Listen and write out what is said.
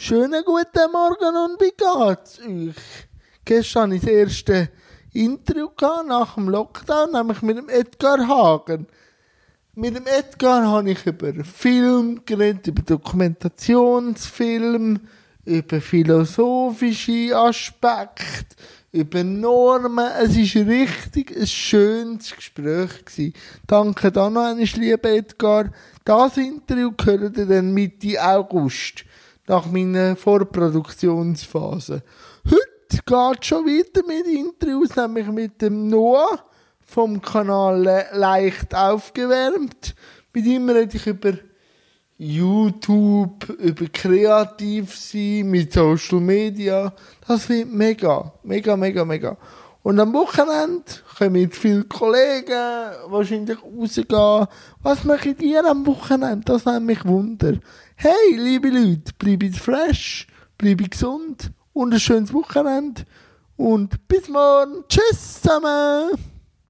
Schönen guten Morgen und wie geht's euch? Gestern hatte ich das erste Interview nach dem Lockdown, nämlich mit dem Edgar Hagen. Mit dem Edgar habe ich über Film geredet, über Dokumentationsfilm, über philosophische Aspekte, über Normen. Es war richtig ein schönes Gespräch. Danke dann noch einmal, lieber Edgar. Das Interview gehört dann Mitte August nach meiner Vorproduktionsphase. Heute geht schon weiter mit Interviews, nämlich mit dem Noah vom Kanal Leicht aufgewärmt. Mit ihm rede ich über YouTube, über kreativ sein, mit Social Media. Das wird mega, mega, mega, mega. Und am Wochenende kommen viele Kollegen wahrscheinlich rausgehen. Was macht ihr am Wochenende? Das nimmt mich Wunder. Hey, liebe Leute, bleibt fresh, bleibt gesund und ein schönes Wochenende. Und bis morgen. Tschüss zusammen.